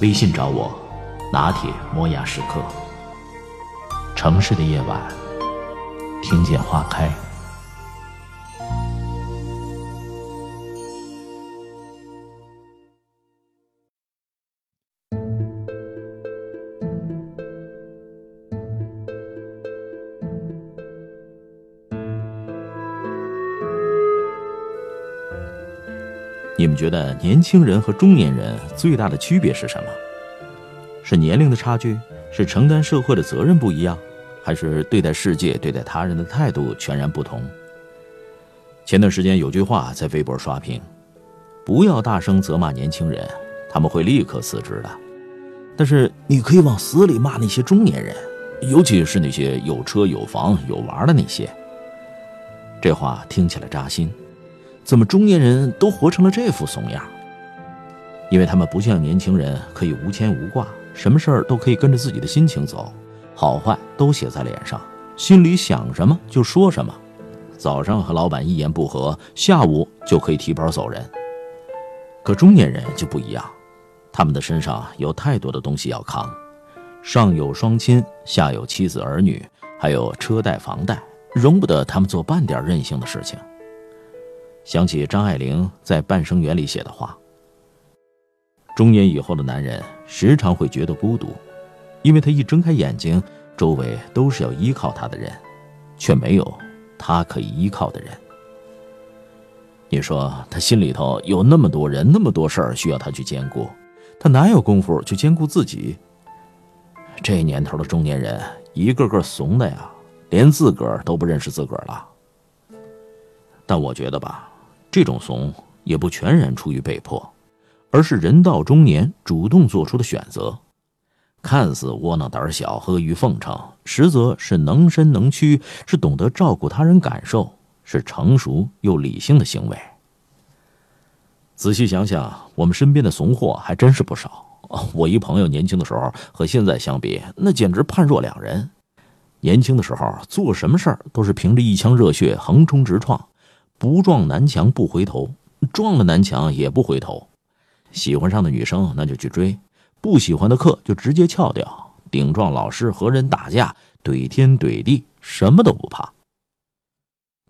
微信找我，拿铁磨牙时刻。城市的夜晚，听见花开。你们觉得年轻人和中年人最大的区别是什么？是年龄的差距，是承担社会的责任不一样，还是对待世界、对待他人的态度全然不同？前段时间有句话在微博刷屏：“不要大声责骂年轻人，他们会立刻辞职的。但是你可以往死里骂那些中年人，尤其是那些有车有房有娃的那些。”这话听起来扎心。怎么中年人都活成了这副怂样？因为他们不像年轻人可以无牵无挂，什么事儿都可以跟着自己的心情走，好坏都写在脸上，心里想什么就说什么。早上和老板一言不合，下午就可以提包走人。可中年人就不一样，他们的身上有太多的东西要扛，上有双亲，下有妻子儿女，还有车贷房贷，容不得他们做半点任性的事情。想起张爱玲在《半生缘》里写的话：“中年以后的男人时常会觉得孤独，因为他一睁开眼睛，周围都是要依靠他的人，却没有他可以依靠的人。你说他心里头有那么多人，那么多事儿需要他去兼顾，他哪有功夫去兼顾自己？这年头的中年人，一个个怂的呀，连自个儿都不认识自个儿了。但我觉得吧。”这种怂也不全然出于被迫，而是人到中年主动做出的选择。看似窝囊胆小、阿谀奉承，实则是能伸能屈，是懂得照顾他人感受，是成熟又理性的行为。仔细想想，我们身边的怂货还真是不少。我一朋友年轻的时候和现在相比，那简直判若两人。年轻的时候做什么事儿都是凭着一腔热血横冲直撞。不撞南墙不回头，撞了南墙也不回头。喜欢上的女生那就去追，不喜欢的课就直接翘掉。顶撞老师和人打架，怼天怼地，什么都不怕。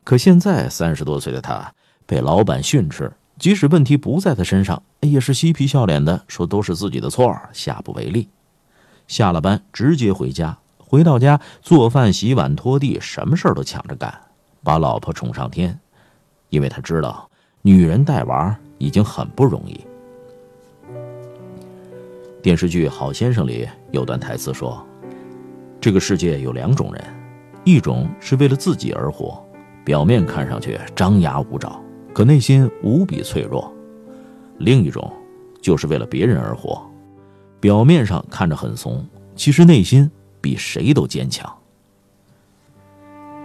可现在三十多岁的他被老板训斥，即使问题不在他身上，也是嬉皮笑脸的说都是自己的错，下不为例。下了班直接回家，回到家做饭、洗碗、拖地，什么事儿都抢着干，把老婆宠上天。因为他知道，女人带娃已经很不容易。电视剧《好先生》里有段台词说：“这个世界有两种人，一种是为了自己而活，表面看上去张牙舞爪，可内心无比脆弱；另一种就是为了别人而活，表面上看着很怂，其实内心比谁都坚强。”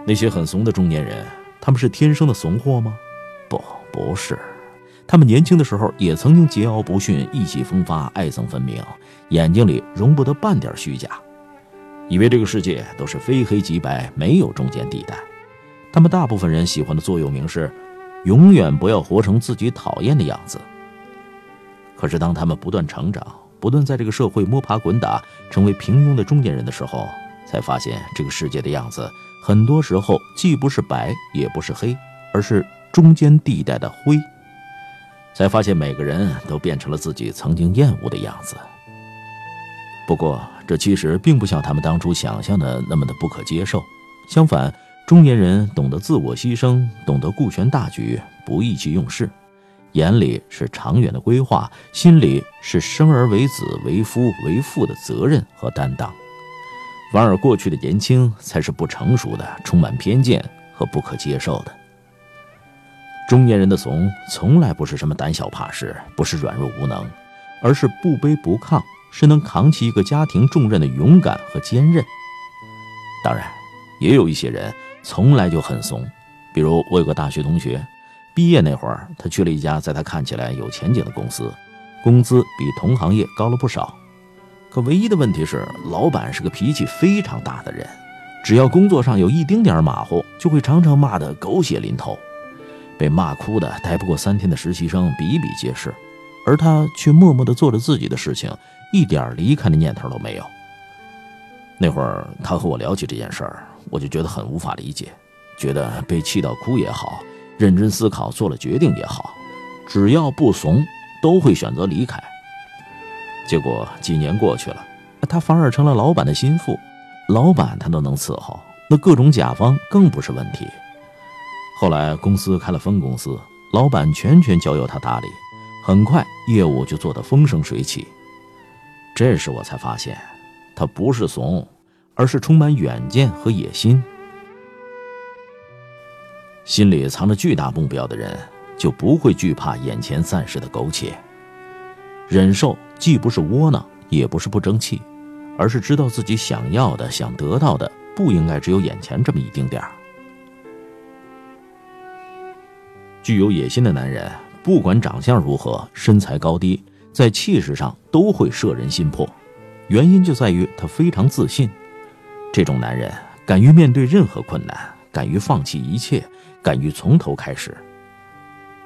那些很怂的中年人。他们是天生的怂货吗？不，不是。他们年轻的时候也曾经桀骜不驯、意气风发、爱憎分明，眼睛里容不得半点虚假，以为这个世界都是非黑即白，没有中间地带。他们大部分人喜欢的座右铭是：永远不要活成自己讨厌的样子。可是，当他们不断成长，不断在这个社会摸爬滚打，成为平庸的中年人的时候，才发现这个世界的样子。很多时候，既不是白，也不是黑，而是中间地带的灰。才发现每个人都变成了自己曾经厌恶的样子。不过，这其实并不像他们当初想象的那么的不可接受。相反，中年人懂得自我牺牲，懂得顾全大局，不意气用事，眼里是长远的规划，心里是生而为子、为夫、为父的责任和担当。反而，过去的年轻才是不成熟的、充满偏见和不可接受的。中年人的怂，从来不是什么胆小怕事，不是软弱无能，而是不卑不亢，是能扛起一个家庭重任的勇敢和坚韧。当然，也有一些人从来就很怂，比如我有个大学同学，毕业那会儿，他去了一家在他看起来有前景的公司，工资比同行业高了不少。可唯一的问题是，老板是个脾气非常大的人，只要工作上有一丁点马虎，就会常常骂得狗血淋头，被骂哭的待不过三天的实习生比比皆是，而他却默默地做着自己的事情，一点离开的念头都没有。那会儿他和我聊起这件事儿，我就觉得很无法理解，觉得被气到哭也好，认真思考做了决定也好，只要不怂，都会选择离开。结果几年过去了，他反而成了老板的心腹，老板他都能伺候，那各种甲方更不是问题。后来公司开了分公司，老板全权交由他打理，很快业务就做得风生水起。这时我才发现。他不是怂，而是充满远见和野心。心里藏着巨大目标的人，就不会惧怕眼前暂时的苟且。忍受既不是窝囊，也不是不争气，而是知道自己想要的、想得到的，不应该只有眼前这么一丁点儿。具有野心的男人，不管长相如何、身材高低，在气势上都会摄人心魄。原因就在于他非常自信，这种男人敢于面对任何困难，敢于放弃一切，敢于从头开始。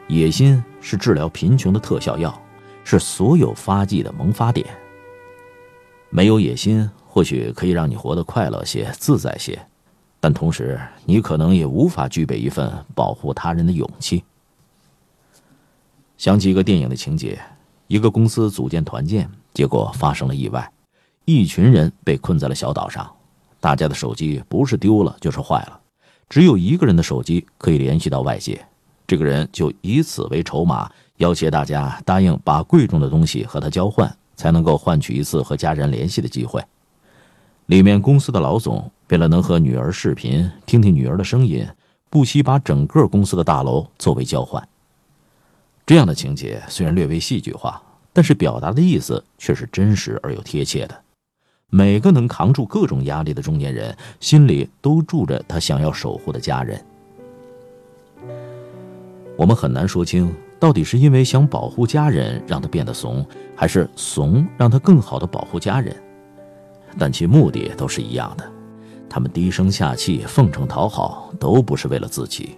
野心是治疗贫穷的特效药，是所有发迹的萌发点。没有野心，或许可以让你活得快乐些、自在些，但同时你可能也无法具备一份保护他人的勇气。想起一个电影的情节：一个公司组建团建，结果发生了意外。一群人被困在了小岛上，大家的手机不是丢了就是坏了，只有一个人的手机可以联系到外界。这个人就以此为筹码，要挟大家答应把贵重的东西和他交换，才能够换取一次和家人联系的机会。里面公司的老总为了能和女儿视频，听听女儿的声音，不惜把整个公司的大楼作为交换。这样的情节虽然略微戏剧化，但是表达的意思却是真实而又贴切的。每个能扛住各种压力的中年人，心里都住着他想要守护的家人。我们很难说清，到底是因为想保护家人让他变得怂，还是怂让他更好的保护家人。但其目的都是一样的，他们低声下气、奉承讨好，都不是为了自己，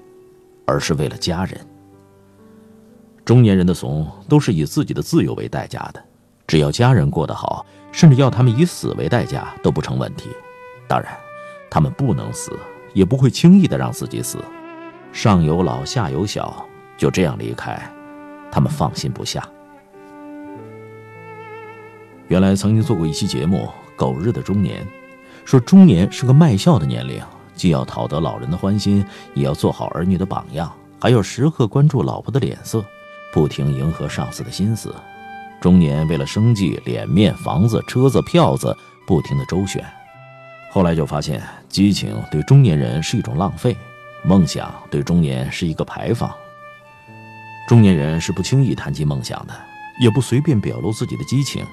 而是为了家人。中年人的怂，都是以自己的自由为代价的。只要家人过得好，甚至要他们以死为代价都不成问题。当然，他们不能死，也不会轻易的让自己死。上有老，下有小，就这样离开，他们放心不下。原来曾经做过一期节目《狗日的中年》，说中年是个卖笑的年龄，既要讨得老人的欢心，也要做好儿女的榜样，还要时刻关注老婆的脸色，不停迎合上司的心思。中年为了生计、脸面、房子、车子、票子，不停的周旋。后来就发现，激情对中年人是一种浪费，梦想对中年是一个牌坊。中年人是不轻易谈及梦想的，也不随便表露自己的激情，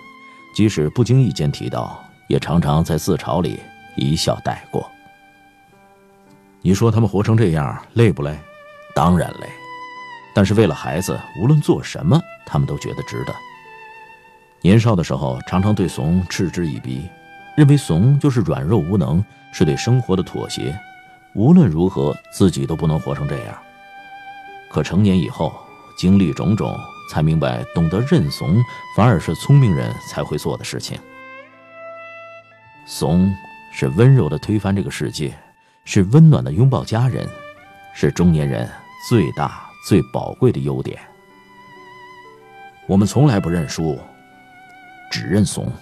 即使不经意间提到，也常常在自嘲里一笑带过。你说他们活成这样累不累？当然累，但是为了孩子，无论做什么，他们都觉得值得。年少的时候，常常对怂嗤之以鼻，认为怂就是软弱无能，是对生活的妥协。无论如何，自己都不能活成这样。可成年以后，经历种种，才明白，懂得认怂，反而是聪明人才会做的事情。怂是温柔的推翻这个世界，是温暖的拥抱家人，是中年人最大最宝贵的优点。我们从来不认输。只认怂。